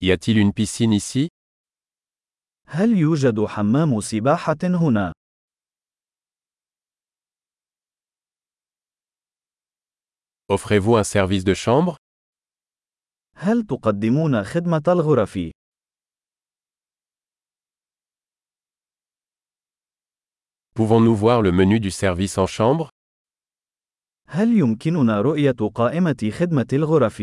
Y a-t-il une piscine ici هل يوجد حمام سباحة هنا؟ Offrez-vous un service de chambre هل تقدمون خدمة الغرف؟ Pouvons-nous voir le menu du service en chambre هل يمكننا رؤية قائمة خدمة الغرف؟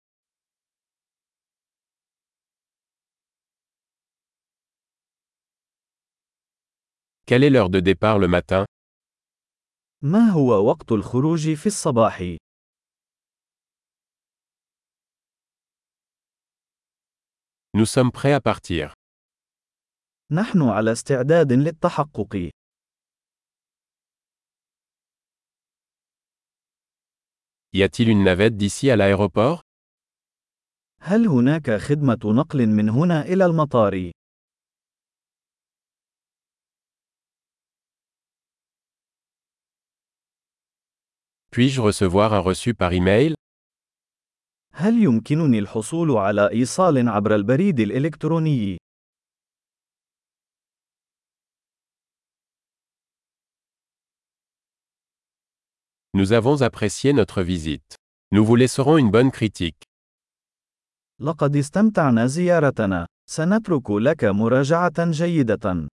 Quelle est l'heure de départ le matin ما هو وقت الخروج في الصباح؟ Nous sommes prêts à partir. نحن على استعداد للتحقق. Y a-t-il une navette d'ici à l'aéroport هل هناك خدمة نقل من هنا إلى المطار؟ Puis-je recevoir un reçu par email هل يمكنني الحصول على إيصال عبر البريد الإلكتروني؟ Nous avons apprécié notre visite. Nous vous laisserons une bonne critique. لقد استمتعنا زيارتنا. سنترك لك مراجعة جيدة.